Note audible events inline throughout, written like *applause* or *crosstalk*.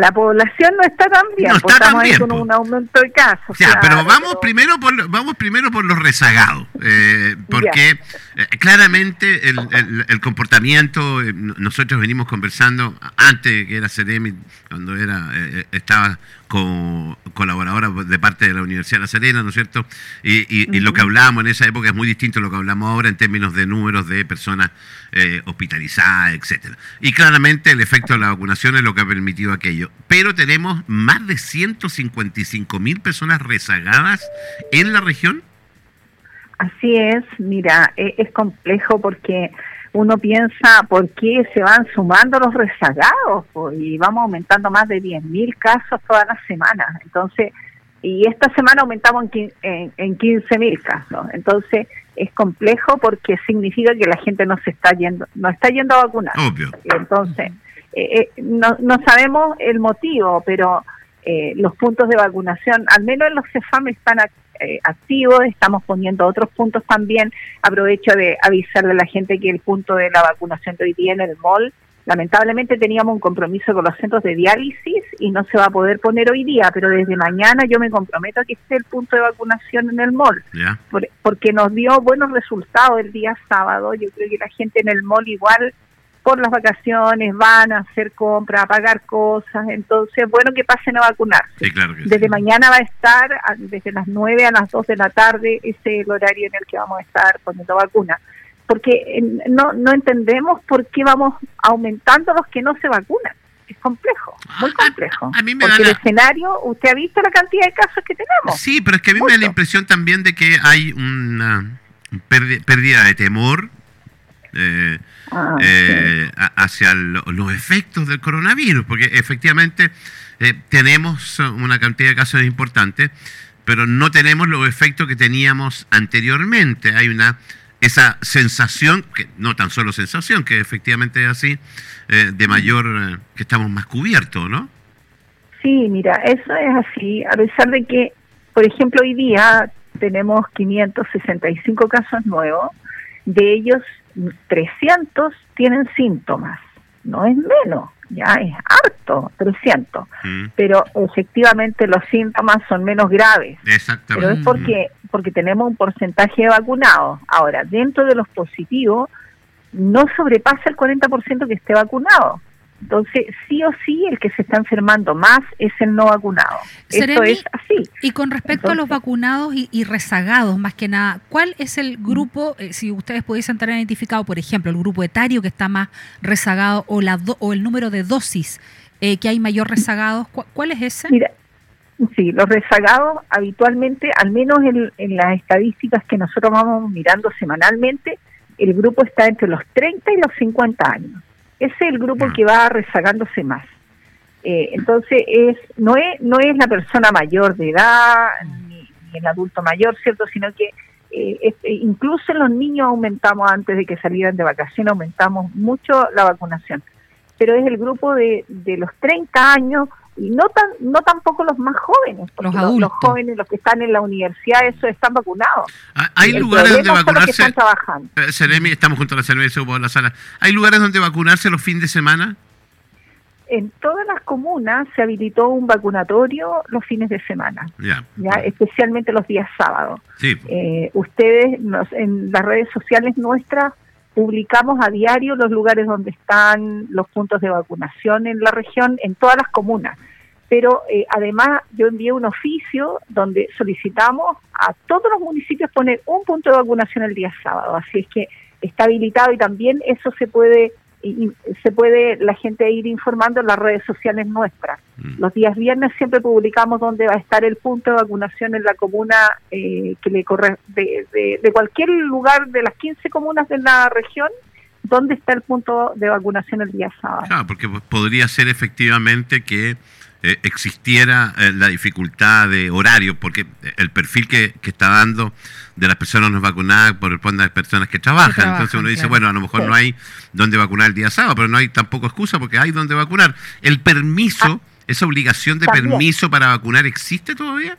la población no está tan bien, no pues está estamos tan ahí bien, con pues. un aumento de casos. Ya, claro, pero vamos pero- primero por vamos primero por los rezagados, eh, porque eh, claramente el, el- el comportamiento eh, nosotros venimos conversando antes que era Ceremi, cuando era eh, estaba como colaboradora de parte de la Universidad de La Serena, ¿no es cierto? Y, y- y lo que hablábamos en esa época es muy distinto a lo que hablamos ahora en términos de números de personas eh, hospitalizadas, etcétera. Y claramente el efecto de la vacunación es lo que ha permitido aquello. Pero tenemos más de 155 mil personas rezagadas en la región. Así es, mira, e- es complejo porque uno piensa por qué se van sumando los rezagados po? y vamos aumentando más de 10.000 casos todas las semanas. Entonces, y esta semana aumentamos en, en, en 15.000 casos. Entonces, es complejo porque significa que la gente no se está yendo, no está yendo a vacunar. Obvio. Entonces, eh, eh, no, no sabemos el motivo, pero eh, los puntos de vacunación, al menos en los CEFAM, están eh, activos, estamos poniendo otros puntos también. Aprovecho de avisarle a la gente que el punto de la vacunación de hoy día en el mall, lamentablemente teníamos un compromiso con los centros de diálisis y no se va a poder poner hoy día, pero desde mañana yo me comprometo a que esté el punto de vacunación en el mall porque nos dio buenos resultados el día sábado. Yo creo que la gente en el mall igual por las vacaciones van a hacer compras, a pagar cosas, entonces bueno que pasen a vacunarse. Sí, claro que sí. Desde mañana va a estar, a- desde las 9 a las 2 de la tarde, ese es el horario en el que vamos a estar poniendo vacunas. Porque no, no entendemos por qué vamos aumentando los que no se vacunan. Es complejo, muy Ah, complejo. a mí me Porque da el escenario, usted ha visto la cantidad de casos que tenemos. Sí, pero es que a mí me da la impresión también de que hay una pérdida de temor eh, Ah, eh, a- hacia lo- los efectos del coronavirus, porque efectivamente eh, tenemos una cantidad de casos importantes, pero no tenemos los efectos que teníamos anteriormente. Hay una esa sensación, que no tan solo sensación, que efectivamente es así, eh, de mayor, eh, que estamos más cubiertos, ¿no? Sí, mira, eso es así, a pesar de que, por ejemplo, hoy día tenemos 565 casos nuevos, de ellos 300 tienen síntomas, no es menos, ya es harto, 300, Mm, pero efectivamente los síntomas son menos graves. Exactamente. Pero es porque porque tenemos un porcentaje de vacunados. Ahora, dentro de los positivos, no sobrepasa el 40% que esté vacunado. Entonces, sí o sí, el que se está enfermando más es el no vacunado. Seremi, es así. Y con respecto a los vacunados y, y rezagados, más que nada, ¿cuál es el grupo, eh, si ustedes pudiesen tener identificado, por ejemplo, el grupo etario que está más rezagado o, la do- o el número de dosis eh, que hay mayor rezagados? ¿Cu- ¿Cuál es ese? Mira, sí, los rezagados habitualmente, al menos en, en las estadísticas que nosotros vamos mirando semanalmente, el grupo está entre los 30 y los 50 años. Ese es el grupo Mm. que va rezagándose más. Eh, entonces, es no es no es la persona mayor de edad ni, ni el adulto mayor, ¿cierto? Sino que eh, eh, incluso en los niños aumentamos antes de que salieran de vacaciones, aumentamos mucho la vacunación. Pero es el grupo de, de los 30 años y no tan no tampoco los más jóvenes, porque Los jóvenes, los que están en la universidad, eso están vacunados. Ah, Hay El lugares donde vacunarse. están trabajando. Eh, Seremi, estamos junto a la Seremi de la sala. ¿Hay lugares donde vacunarse los fines de semana? En todas las comunas se habilitó un vacunatorio los fines de semana, Ya. ya especialmente los días sábados. Sí. Eh, ustedes nos, en las redes sociales nuestras publicamos a diario los lugares donde están los puntos de vacunación en la región, en todas las comunas. Pero eh, además yo envié un oficio donde solicitamos a todos los municipios poner un punto de vacunación el día sábado. Así es que está habilitado y también eso se puede y- y se puede la gente ir informando en las redes sociales nuestras. Mm. Los días viernes siempre publicamos dónde va a estar el punto de vacunación en la comuna eh, que le corre de, de- de cualquier lugar de las 15 comunas de la región, dónde está el punto de vacunación el día sábado. Claro, porque pues, podría ser efectivamente que eh, existiera eh, la dificultad de horario, porque el perfil que, que está dando de las personas no vacunadas corresponde a las personas que trabajan. trabajan, Entonces uno dice, claro. bueno, a lo mejor Sí. no hay donde vacunar el día sábado, pero no hay tampoco excusa porque hay donde vacunar. ¿El permiso, esa obligación de Ah. También. permiso para vacunar existe todavía?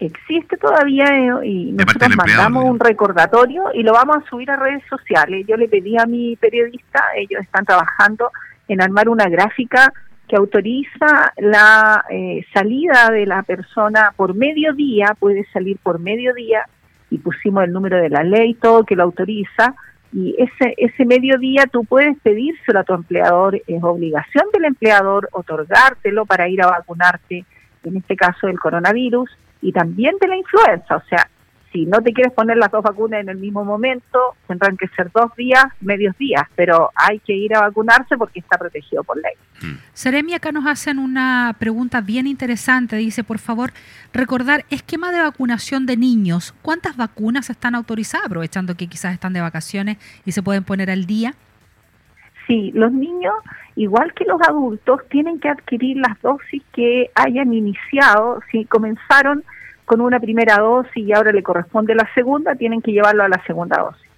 existe todavía eh, y nosotros empleado, mandamos un recordatorio y lo vamos a subir a redes sociales. Yo le pedí a mi periodista, ellos están trabajando en armar una gráfica que autoriza la eh, salida de la persona por mediodía, puede salir por mediodía, y pusimos el número de la ley, todo que lo autoriza, y ese, ese mediodía tú puedes pedírselo a tu empleador, es obligación del empleador otorgártelo para ir a vacunarte, en este caso del coronavirus, y también de la influenza, o sea, si no te quieres poner las dos vacunas en el mismo momento, tendrán que ser dos días, medios días, pero hay que ir a vacunarse porque está protegido por ley. Mm. Seremi, acá nos hacen una pregunta bien interesante. Dice, por favor, recordar esquema de vacunación de niños. ¿Cuántas vacunas están autorizadas, aprovechando que quizás están de vacaciones y se pueden poner al día? Sí, los niños, igual que los adultos, tienen que adquirir las dosis que hayan iniciado, si comenzaron con una primera dosis y ahora le corresponde la segunda, tienen que llevarlo a la segunda dosis.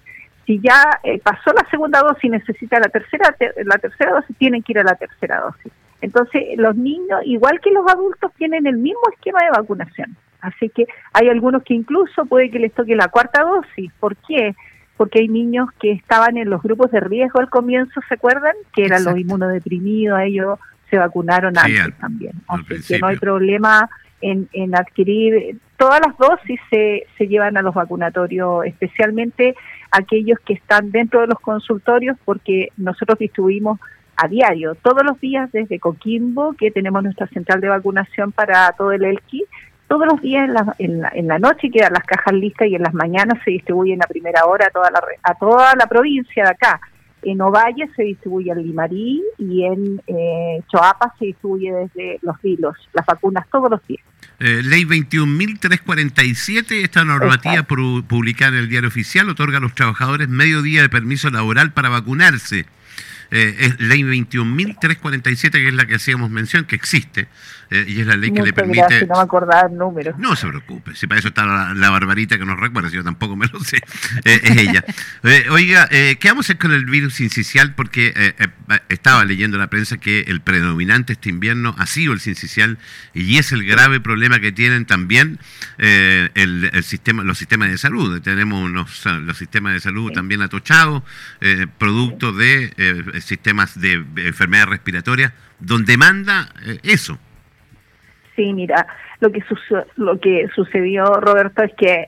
Si ya eh, pasó la segunda dosis y necesita la tercera, la tercera dosis, tienen que ir a la tercera dosis. Entonces, los niños, igual que los adultos, tienen el mismo esquema de vacunación. Así que hay algunos que incluso puede que les toque la cuarta dosis. ¿Por qué? Porque hay niños que estaban en los grupos de riesgo al comienzo, ¿se acuerdan? Que eran los inmunodeprimidos, ellos se vacunaron antes también. Así que no hay problema en, en adquirir, todas las dosis se, se llevan a los vacunatorios, especialmente aquellos que están dentro de los consultorios, porque nosotros distribuimos a diario, todos los días desde Coquimbo, que tenemos nuestra central de vacunación para todo el Elqui, todos los días en la, en la, en la noche quedan las cajas listas y en las mañanas se distribuyen a primera hora a toda la, a toda la provincia de acá. En Ovalle se distribuye en Limarí y en eh, Choapa se distribuye desde Los Vilos, las vacunas todos los días. Eh, ley 21.347, esta normativa publicada en el diario oficial otorga a los trabajadores medio día de permiso laboral para vacunarse. Eh, es ley 21.347, que es la que hacíamos mención, que existe, eh, y es la ley que le permite... no me acordaba el número. No se preocupe, si para eso está la, barbarita que nos recuerda, si yo tampoco me lo sé, eh, es ella. *laughs* oiga, ¿qué vamos a hacer con el virus sincicial? Porque estaba leyendo en la prensa que el predominante este invierno ha sido el sincicial y es el grave problema que tienen también el, sistema, los sistemas de salud. Tenemos unos, los sistemas de salud también atochados, producto de sistemas de enfermedades respiratorias, donde manda eh, eso. Sí, mira, lo que, lo que sucedió, Roberto, es que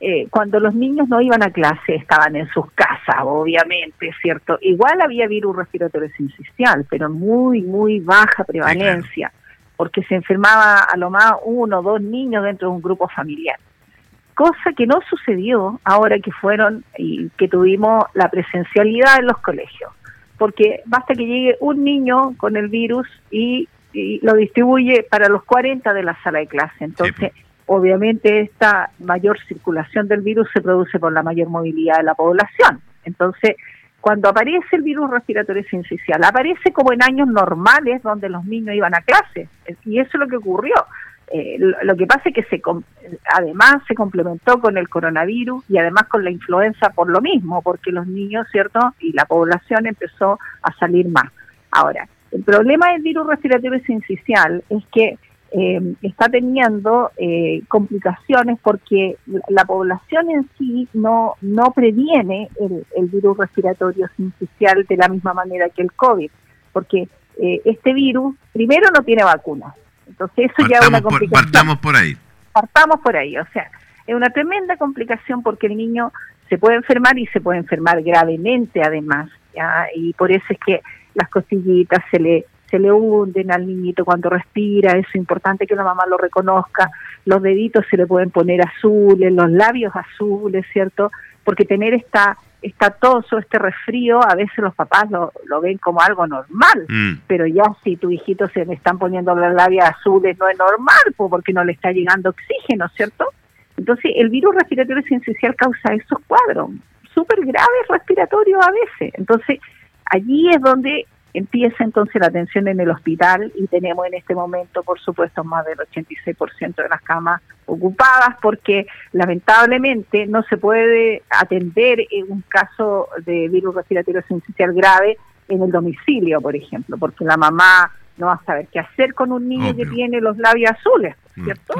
eh, cuando los niños no iban a clase estaban en sus casas, obviamente, ¿cierto? Igual había virus respiratorio sincicial, pero muy, muy baja prevalencia, porque se enfermaba a lo más uno o dos niños dentro de un grupo familiar. Cosa que no sucedió ahora que fueron y que tuvimos la presencialidad en los colegios porque basta que llegue un niño con el virus y, lo distribuye para los 40 de la sala de clase. Entonces, pues. obviamente esta mayor circulación del virus se produce por la mayor movilidad de la población. Entonces, cuando aparece el virus respiratorio sincicial, aparece como en años normales donde los niños iban a clase. Y eso es lo que ocurrió. Eh, lo, que pasa es que se además se complementó con el coronavirus y además con la influenza por lo mismo, porque los niños, ¿cierto? Y la población empezó a salir más. Ahora, el problema del virus respiratorio sincicial es que eh, está teniendo eh, complicaciones porque la población en sí no, no previene el, el virus respiratorio sincicial de la misma manera que el COVID, porque este virus primero no tiene vacuna, entonces eso ya es una complicación. partamos por ahí. Partamos por ahí, o sea, es una tremenda complicación porque el niño se puede enfermar y se puede enfermar gravemente además, ¿ya? y por eso es que las costillitas se le se le hunden al niñito cuando respira, eso es importante que la mamá lo reconozca, los deditos se le pueden poner azules, los labios azules, ¿cierto? Porque tener esta está toso, este resfrío, a veces los papás lo, lo ven como algo normal, mm. pero ya si tu hijito se le están poniendo las labias azules no es normal, porque no le está llegando oxígeno, ¿cierto? Entonces el virus respiratorio sincicial causa esos cuadros súper graves respiratorios a veces. Entonces allí es donde Empieza entonces la atención en el hospital y tenemos en este momento, por supuesto, más del 86% de las camas ocupadas porque lamentablemente no se puede atender en un caso de virus respiratorio sincicial grave en el domicilio, por ejemplo, porque la mamá no va a saber qué hacer con un niño que tiene los labios azules, mm. ¿cierto?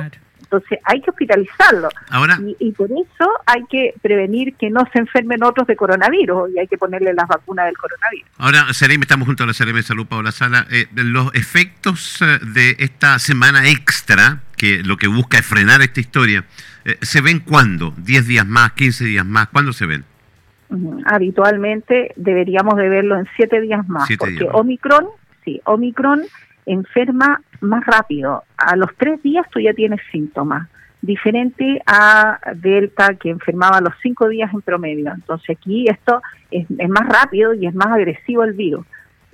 Entonces hay que hospitalizarlo. Ahora, y, por eso hay que prevenir que no se enfermen otros de coronavirus y hay que ponerle las vacunas del coronavirus. Ahora, Seremi, estamos junto a la Seremi de Salud, Paula Sala. Eh, los efectos eh, de esta semana extra, que lo que busca es frenar esta historia, eh, ¿se ven cuándo? ¿10 días más, 15 días más? ¿Cuándo se ven? Habitualmente deberíamos de verlo en 7 días más, porque Omicron, sí, Omicron enferma más rápido. A los tres días tú ya tienes síntomas, diferente a Delta que enfermaba a los cinco días en promedio. Entonces aquí esto es, más rápido y es más agresivo el virus.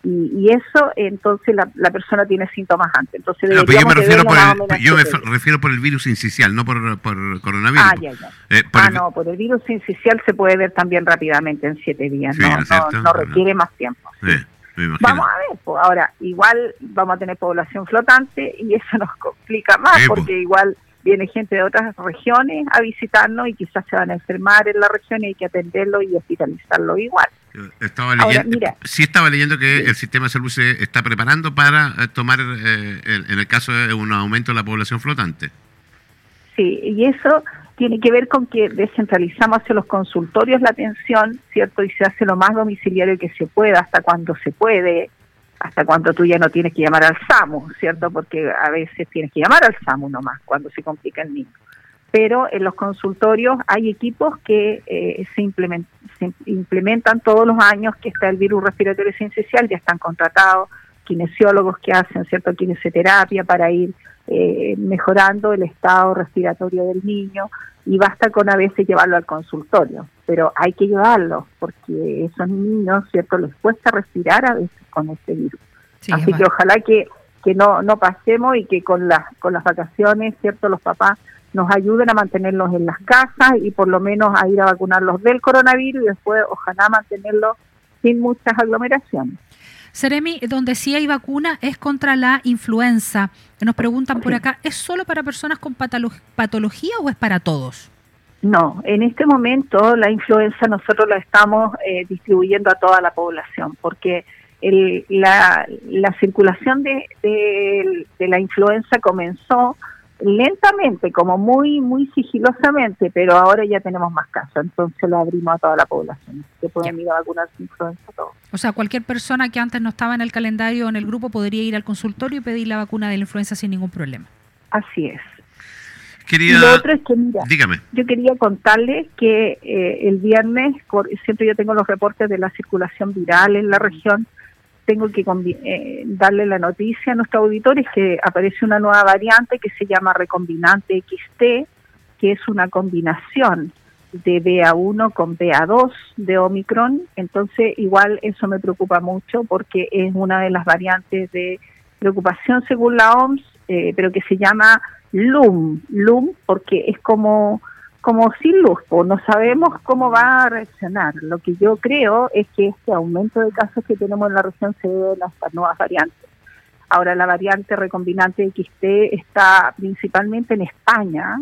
Y, eso, entonces la, persona tiene síntomas antes. Entonces yo me, refiero por, el, yo me refiero por el virus incisional, no por, por coronavirus. Ah, ya, ya. Eh, ah, no, por el virus incisional se puede ver también rápidamente en siete días. no, no, requiere más tiempo. Vamos a ver, pues ahora igual vamos a tener población flotante y eso *laughs* nos complica más porque igual viene gente de otras regiones a visitarnos y quizás se van a enfermar en la región y hay que atenderlo y hospitalizarlo igual. Estaba leyendo, sí estaba leyendo que el sistema de salud se está preparando para eh, tomar, eh, en el caso de un aumento de la población flotante. Sí, y eso tiene que ver con que descentralizamos hacia los consultorios la atención, ¿cierto? Y se hace lo más domiciliario que se pueda, hasta cuando se puede, hasta cuando tú ya no tienes que llamar al SAMU, ¿cierto? Porque a veces tienes que llamar al SAMU nomás cuando se complica el niño. Pero en los consultorios hay equipos que eh, se, implementan todos los años que está el virus respiratorio sincicial, ya están contratados, kinesiólogos que hacen, ¿cierto? Kinesioterapia para ir eh, mejorando el estado respiratorio del niño y basta con a veces llevarlo al consultorio, pero hay que llevarlo porque esos niños, ¿cierto?, les cuesta respirar a veces con este virus. Así que ojalá que, que no, no pasemos y que con las, con las vacaciones, ¿cierto?, los papás nos ayuden a mantenerlos en las casas y por lo menos a ir a vacunarlos del coronavirus y después ojalá mantenerlos sin muchas aglomeraciones. Seremi, donde sí hay vacuna es contra la influenza. Nos preguntan por acá, ¿es solo para personas con patología o es para todos? No, en este momento la influenza nosotros la estamos eh, distribuyendo a toda la población porque la, circulación de, de, la influenza comenzó lentamente, como muy muy sigilosamente, pero ahora ya tenemos más casos, entonces lo abrimos a toda la población, que pueden ir a vacunarse influenza todos. O sea, cualquier persona que antes no estaba en el calendario o en el grupo podría ir al consultorio y pedir la vacuna de la influenza sin ningún problema. Así es. Quería... lo otro es que, mira, Dígame. yo quería contarles que eh, el viernes, siempre yo tengo los reportes de la circulación viral en la región, tengo que eh, darle la noticia a nuestros auditores que aparece una nueva variante que se llama recombinante XT, que es una combinación de BA1 con BA2 de Omicron. Entonces, igual eso me preocupa mucho porque es una de las variantes de preocupación según la OMS, eh, pero que se llama LUM, LUM porque es como como sin luz, no sabemos cómo va a reaccionar. Lo que yo creo es que este aumento de casos que tenemos en la región se debe a estas nuevas variantes. Ahora la variante recombinante XT está principalmente en España,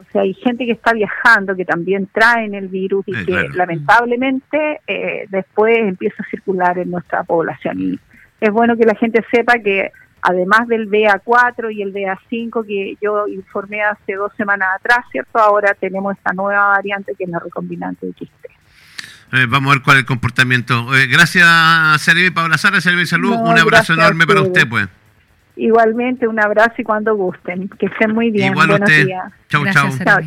o sea, hay gente que está viajando que también traen el virus y que lamentablemente eh, después empieza a circular en nuestra población. Y es bueno que la gente sepa que además del BA4 y el BA5 que yo informé hace dos semanas atrás, ¿cierto? Ahora tenemos esta nueva variante que es la recombinante XT. Eh, vamos a ver cuál es el comportamiento. Eh, gracias, Servi Paula Sara, Servi Salud. un abrazo enorme para usted, pues. Igualmente, un abrazo y cuando gusten. Que estén muy bien. Igual Buenos usted. días. Chau, chau.